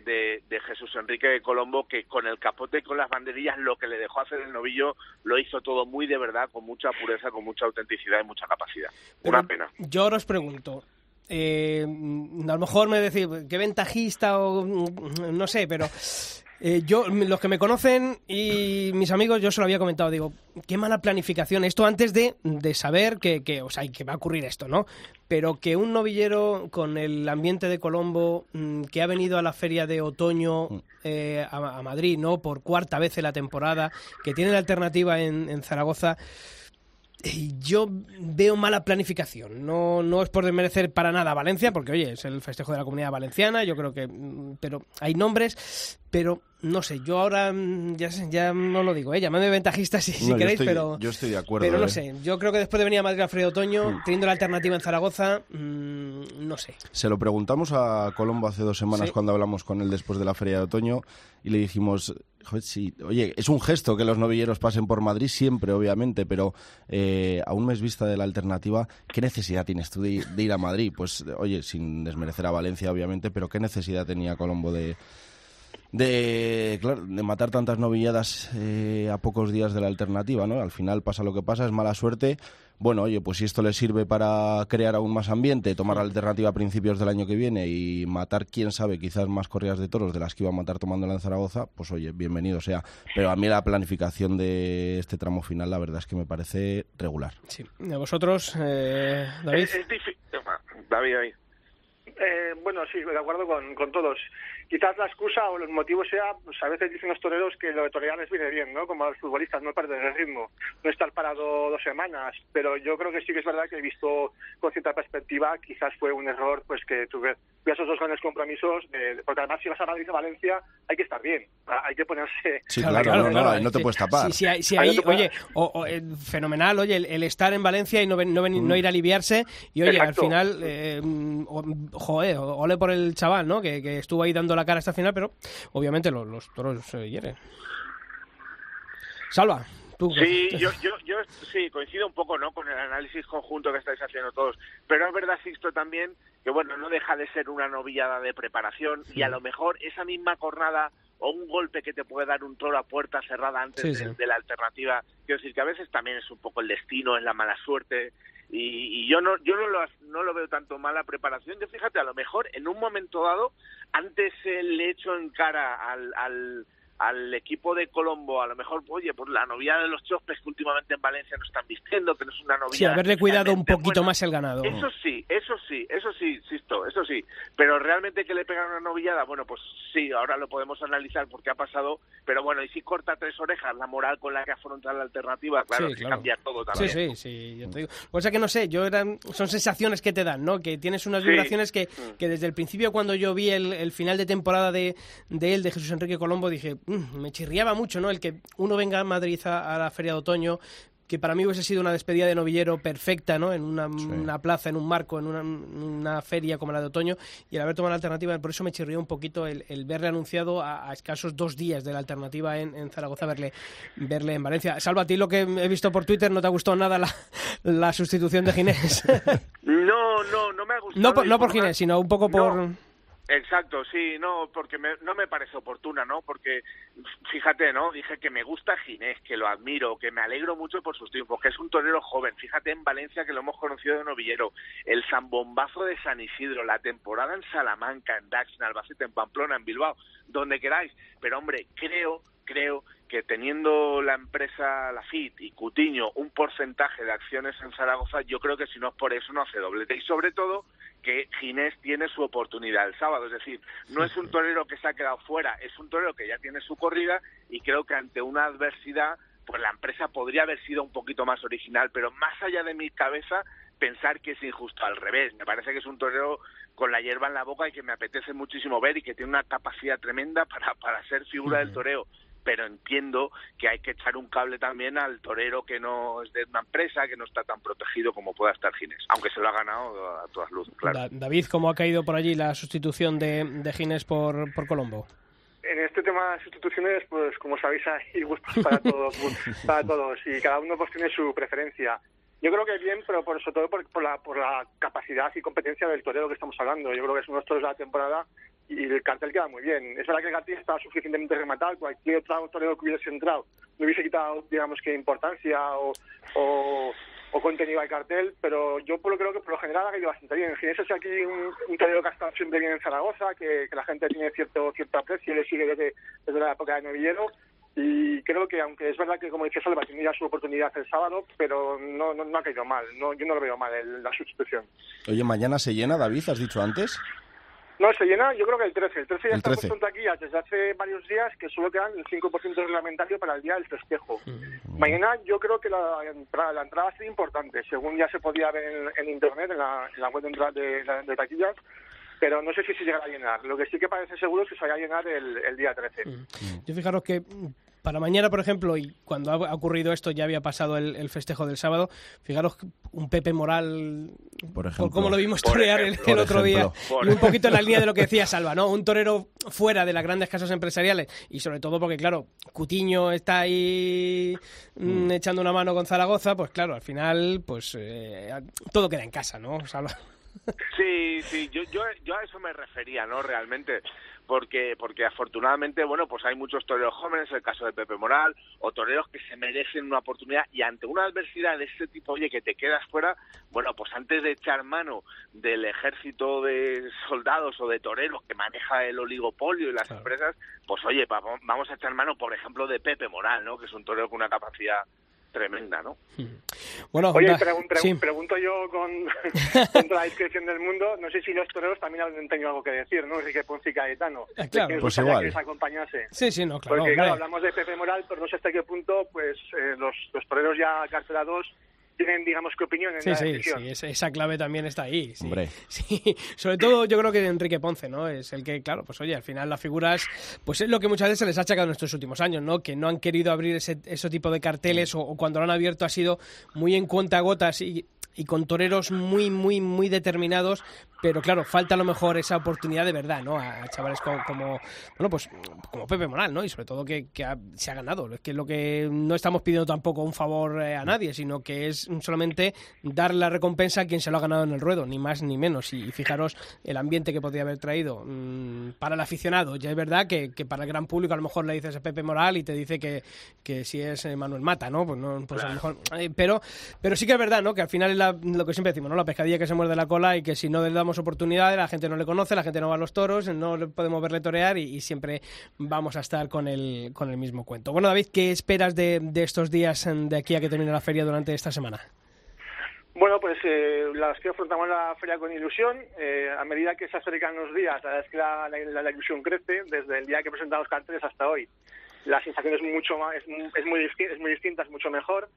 de, de Jesús Enrique de Colombo, que con el capote y con las banderillas, lo que le dejó hacer el novillo, lo hizo todo muy de verdad, con mucha pureza, con mucha autenticidad y mucha capacidad. Una pena. Yo ahora os pregunto, eh, a lo mejor me decís, qué ventajista o mm, no sé, pero eh, yo, los que me conocen y mis amigos, yo se lo había comentado, digo, qué mala planificación. Esto antes de, de saber que, que, o sea, que va a ocurrir esto, ¿no? Pero que un novillero con el ambiente de Colombo, mm, que ha venido a la feria de otoño eh, a, a Madrid, ¿no? Por cuarta vez en la temporada, que tiene la alternativa en, en Zaragoza. Yo veo mala planificación. No, no es por desmerecer para nada a Valencia, porque oye, es el festejo de la comunidad valenciana, yo creo que. mm, Pero hay nombres, pero no sé, yo ahora mm, ya, ya no lo digo, ¿eh? llamadme ventajista si, si No, yo queréis, estoy- pero. yo estoy de acuerdo, Pero no ¿eh? sé, yo creo que después de venir a Madrid a Frío de Otoño, Mm. teniendo la alternativa en Zaragoza, mm, no sé. Se lo preguntamos a Colombo hace dos semanas Sí. cuando hablamos con él después de la feria de otoño y le dijimos, "Joder, sí, oye, es un gesto que los novilleros pasen por Madrid siempre, obviamente, pero eh, a un mes vista de la alternativa, ¿qué necesidad tienes tú de, ir- de ir a Madrid? Pues, oye, sin desmerecer a Valencia, obviamente, pero ¿qué necesidad tenía Colombo de, de, claro, de matar tantas novilladas eh, a pocos días de la alternativa, ¿no? Al final pasa lo que pasa, es mala suerte. Bueno, oye, pues si esto le sirve para crear aún más ambiente, tomar la alternativa a principios del año que viene y matar, quién sabe, quizás más corridas de toros de las que iba a matar tomándola en Zaragoza, pues oye, bienvenido sea. Pero a mí la planificación de este tramo final, la verdad es que me parece regular. Sí. ¿A vosotros, eh, David? Es, es difícil. David, David. Eh, bueno, sí, de acuerdo con, con todos. Quizás la excusa o el motivo sea, pues a veces dicen los toreros que lo de torear les viene bien, ¿no? Como a los futbolistas, no perder el ritmo, no estar parado dos semanas. Pero yo creo que sí que es verdad que he visto con cierta perspectiva, quizás fue un error, pues que tuve, tuve esos dos grandes compromisos, de- porque además si vas a Madrid o Valencia hay que estar bien, hay que ponerse... Sí, claro, no, no, ahí no te puedes tapar. Sí, sí, ahí, sí, no puedes- oye, o- o, eh, fenomenal, oye, el, el estar en Valencia y no, ven- no, no ir a aliviarse. Y oye, Exacto. al final, eh, mm, joder, ole por el chaval, ¿no? Que, que estuvo ahí dando la cara hasta el final, pero obviamente los, los toros se hieren. Salva, tú. Sí, yo, yo, yo sí, coincido un poco ¿no? con el análisis conjunto que estáis haciendo todos. Pero es verdad, Sixto, también que bueno, no deja de ser una novillada de preparación y a lo mejor esa misma cornada o un golpe que te puede dar un toro a puerta cerrada antes Sí, de, sí. de la alternativa. Quiero decir que a veces también es un poco el destino, es la mala suerte. Y, y yo no yo no lo, no lo veo tanto mala preparación. Yo fíjate, a lo mejor en un momento dado, antes le echo en cara al, al, al equipo de Colombo, a lo mejor, oye, por la novia de los chospes que últimamente en Valencia no están vistiendo, que no es una novia. Sí, haberle cuidado un poquito buena. más el ganado. Eso sí, eso sí, eso sí, insisto, eso sí. Pero realmente que le pegan una novillada, bueno, pues sí, ahora lo podemos analizar porque ha pasado, pero bueno, y si corta tres orejas, la moral con la que afronta la alternativa, claro, Sí, que claro. cambia todo Sí, también. sí, sí, yo te digo. O sea que no sé, yo eran, son sensaciones que te dan, ¿no? Que tienes unas Sí. vibraciones que, Mm. que desde el principio cuando yo vi el, el final de temporada de, de él, de Jesús Enrique Colombo, dije, me chirriaba mucho, ¿no? El que uno venga a Madrid a, a la Feria de Otoño, que para mí hubiese sido una despedida de novillero perfecta, ¿no? En una, una plaza, en un marco, en una, una feria como la de otoño, y el haber tomado la alternativa, por eso me chirrió un poquito el, el verle anunciado a, a escasos dos días de la alternativa en, en Zaragoza, verle, verle en Valencia. Salva, a ti lo que he visto por Twitter, ¿no te ha gustado nada la, la sustitución de Ginés? No, no, no me ha gustado. no por, no por Ginés, sino un poco por... No. Exacto, sí, no, porque me- no me parece oportuna, ¿no? Porque, fíjate, ¿no? Dije que me gusta Ginés, que lo admiro, que me alegro mucho por sus triunfos, que es un torero joven. Fíjate en Valencia, que lo hemos conocido de novillero, el zambombazo de San Isidro, la temporada en Salamanca, en Dax, en Albacete, en Pamplona, en Bilbao, donde queráis. Pero, hombre, creo, creo que teniendo la empresa Lafitte y Cutiño un porcentaje de acciones en Zaragoza, yo creo que si no es por eso no hace doblete. Y sobre todo que Ginés tiene su oportunidad el sábado. Es decir, no es un torero que se ha quedado fuera, es un torero que ya tiene su corrida y creo que ante una adversidad, pues la empresa podría haber sido un poquito más original, pero más allá de mi cabeza, pensar que es injusto al revés. Me parece que es un torero con la hierba en la boca y que me apetece muchísimo ver y que tiene una capacidad tremenda para, para ser figura del toreo pero entiendo que hay que echar un cable también al torero que no es de una empresa, que no está tan protegido como pueda estar Ginés, aunque se lo ha ganado a todas luces, claro. Da- David, ¿cómo ha caído por allí la sustitución de, de Ginés por, por Colombo? En este tema de sustituciones, pues como sabéis, hay gustos para todos, para todos y cada uno pues tiene su preferencia. Yo creo que bien, pero por, sobre todo por, por la, por la capacidad y competencia del torero que estamos hablando. Yo creo que es uno de los de la temporada y el cartel queda muy bien. Es verdad que el cartel está suficientemente rematado, cualquier otro torero que hubiese entrado no hubiese quitado, digamos que importancia o, o, o contenido al cartel, pero yo por lo creo que por lo general ha ido bastante bien. Ginés es aquí un, un torero que ha estado siempre bien en Zaragoza, que, que la gente tiene cierto cierto aprecio y le sigue desde, desde la época de novillero. Y creo que, aunque es verdad que, como dice Salva, tiene ya su oportunidad el sábado, pero no, no, no ha caído mal. No, yo no lo veo mal, el- la sustitución. Oye, mañana se llena, David, has dicho antes. No, se llena, yo creo que el 13. El 13 ya El está 13. puesto en taquillas desde hace varios días que solo quedan el 5% reglamentario para el día del festejo. Mañana yo creo que la entrada, la entrada va a ser importante, según ya se podía ver en, en internet, en la, en la web de, entrada de, de- taquillas, pero no sé si se llegará a llenar. Lo que sí que parece seguro es que se vaya a llenar el, el día 13. Yo fijaros que mm, para mañana, por ejemplo, y cuando ha ocurrido esto ya había pasado el, el festejo del sábado, fijaros un Pepe Moral, Por ejemplo. cómo lo vimos Por torear el, ejemplo. el Por otro día, ejemplo. Por y un poquito en la línea de lo que decía Salva, ¿no? Un torero fuera de las grandes casas empresariales y sobre todo porque, claro, Cutiño está ahí mm, echando una mano con Zaragoza, pues claro, al final, pues eh, todo queda en casa, ¿no? Salva. Sí, sí, yo, yo, yo a eso me refería, ¿no? Realmente, porque, porque afortunadamente, bueno, pues hay muchos toreros jóvenes, el caso de Pepe Moral, o toreros que se merecen una oportunidad y ante una adversidad de este tipo, oye, que te quedas fuera, bueno, pues antes de echar mano del ejército de soldados o de toreros que maneja el oligopolio y las empresas, pues oye, va- vamos a echar mano, por ejemplo, de Pepe Moral, ¿no? Que es un torero con una capacidad tremenda, ¿no? Bueno, Oye, da- pregun- pregun- sí. pregunto yo con, con toda la discreción del mundo, no sé si los toreros también han tenido algo que decir, ¿no? Enrique Ponce y Caetano. Ah, claro. Que Pues gustaría igual. que les acompañase. Sí, sí, no, claro. Porque claro, hablamos de Pepe Moral, pero no sé hasta qué punto pues eh, los, los toreros ya carcelados tienen, digamos, qué opinión en Sí, la sí, decisión. sí, esa, esa clave también está ahí. Sí. Hombre. Sí, sobre todo yo creo que Enrique Ponce, ¿no? Es el que, claro, pues oye, al final las figuras, pues es lo que muchas veces se les ha achacado en estos últimos años, ¿no? Que no han querido abrir ese, ese tipo de carteles o, o cuando lo han abierto ha sido muy en cuentagotas y, y con toreros muy, muy, muy determinados, pero claro, falta a lo mejor esa oportunidad de verdad, ¿no? A, a chavales como, como, bueno, pues como Pepe Moral, ¿no? Y sobre todo que, que ha- se ha ganado. Es que lo que no estamos pidiendo tampoco un favor eh, a nadie, sino que es solamente dar la recompensa a quien se lo ha ganado en el ruedo, ni más ni menos. Y, y fijaros el ambiente que podría haber traído mm, para el aficionado. Ya es verdad que, que para el gran público a lo mejor le dices a Pepe Moral y te dice que, que si es eh, Manuel Mata, ¿no? Pues no, pues a lo mejor. eh, pero, pero sí que es verdad, ¿no? Que al final es la- lo que siempre decimos, ¿no? La pescadilla que se muerde la cola y que si no le damos oportunidades, la gente no le conoce, la gente no va a los toros, no podemos verle torear y, siempre vamos a estar con el, con el mismo cuento. Bueno, David, ¿qué esperas de, de estos días en- de aquí a que termine la feria durante esta semana? Bueno, pues eh, la verdad que afrontamos la feria con ilusión. Eh, a medida que se acercan los días, la es que la, la- ilusión crece desde el día que presentamos carteles hasta hoy. La sensación es mucho más, es, es muy, es muy distinta, es mucho mejor.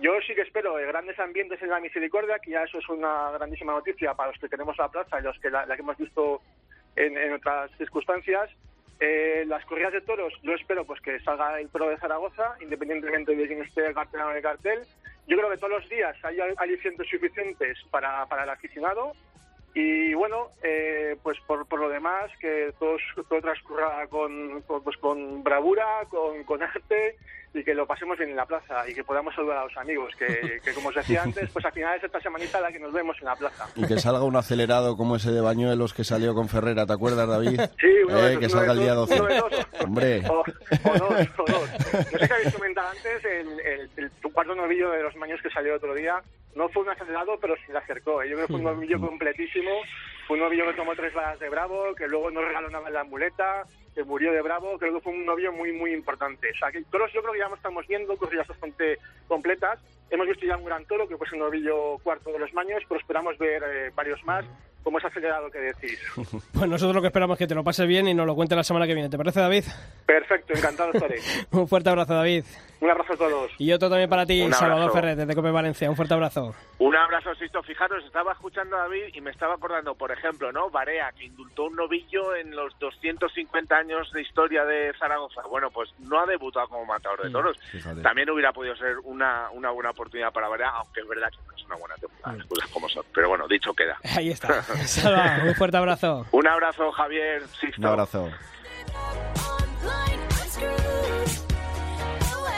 Yo sí que espero grandes ambientes en la misericordia, que ya eso es una grandísima noticia para los que tenemos la plaza y los que la, que hemos visto en, otras circunstancias. Eh, las corridas de toros, yo espero pues que salga el pro de Zaragoza, independientemente de quién esté el cartel o el cartel. Yo creo que todos los días hay alicientes suficientes para, para el aficionado. Y bueno, eh, pues por, por lo demás, que todo, todo transcurra con, con, pues con bravura, con, con arte y que lo pasemos bien en la plaza y que podamos saludar a los amigos, que, que como os decía antes, pues al final es esta semanita la que nos vemos en la plaza. Y que salga un acelerado como ese de Bañuelos que salió con Ferrera, ¿te acuerdas, David? Sí, uno de Eh, esos, que salga el día esos, 12. uno de esos. Hombre. O, o dos, o dos. No sé si habéis comentado antes, el, el, el tu cuarto novillo de los maños que salió otro día no fue un acelerado, pero se le acercó. Yo creo que fue un novillo completísimo. Fue un novillo que tomó tres balas de Bravo, que luego nos regaló nada en la muleta, que murió de Bravo. Creo que fue un novillo muy, muy importante. O sea, que toros yo creo que ya estamos viendo corridas bastante completas. Hemos visto ya un gran toro, que fue un novillo cuarto de los maños, pero esperamos ver eh, varios más, como es acelerado que decís. Pues nosotros lo que esperamos es que te lo pases bien y nos lo cuentes la semana que viene. ¿Te parece, David? Perfecto, encantado estaré. Un fuerte abrazo, David. Un abrazo a todos. Y otro también para ti, Salvador. Ferrer, desde Cope Valencia. Un fuerte abrazo. Un abrazo, Sisto. Fijaros, estaba escuchando a David y me estaba acordando, por ejemplo, ¿no? Barea, que indultó un novillo en los 250 años de historia de Zaragoza. Bueno, pues no ha debutado como matador de toros. fíjate. También hubiera podido ser una, una buena oportunidad para Barea, aunque es verdad que no es una buena temporada, las cosas como son. Pero bueno, dicho queda. Ahí está. Salva, un fuerte abrazo. Un abrazo, Javier, Sisto. Un abrazo.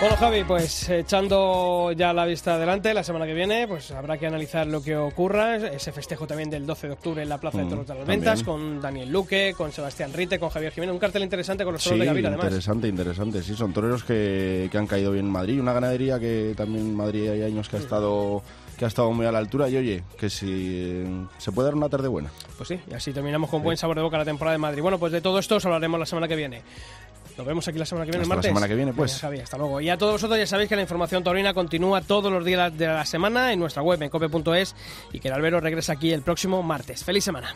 Bueno, Javi, pues echando ya la vista adelante, la semana que viene, pues habrá que analizar lo que ocurra. Ese festejo también del 12 de octubre en la Plaza de Mm, Toros de las también. Ventas, con Daniel Luque, con Sebastián Rite, con Javier Jiménez. Un cartel interesante con los toros Sí, de Gavira, además. interesante, interesante. Sí, son toreros que, que han caído bien en Madrid. Una ganadería que también en Madrid hay años que ha estado que ha estado muy a la altura. Y oye, que si eh, se puede dar una tarde buena. Pues sí, y así terminamos con buen sabor de boca la temporada de Madrid. Bueno, pues de todo esto os hablaremos la semana que viene. Nos vemos aquí la semana que viene, el Hasta la martes. semana que viene, pues. Venga, Javi, hasta luego. Y a todos vosotros ya sabéis que la información taurina continúa todos los días de la semana en nuestra web, en cope.es, y que el albero regresa aquí el próximo martes. ¡Feliz semana!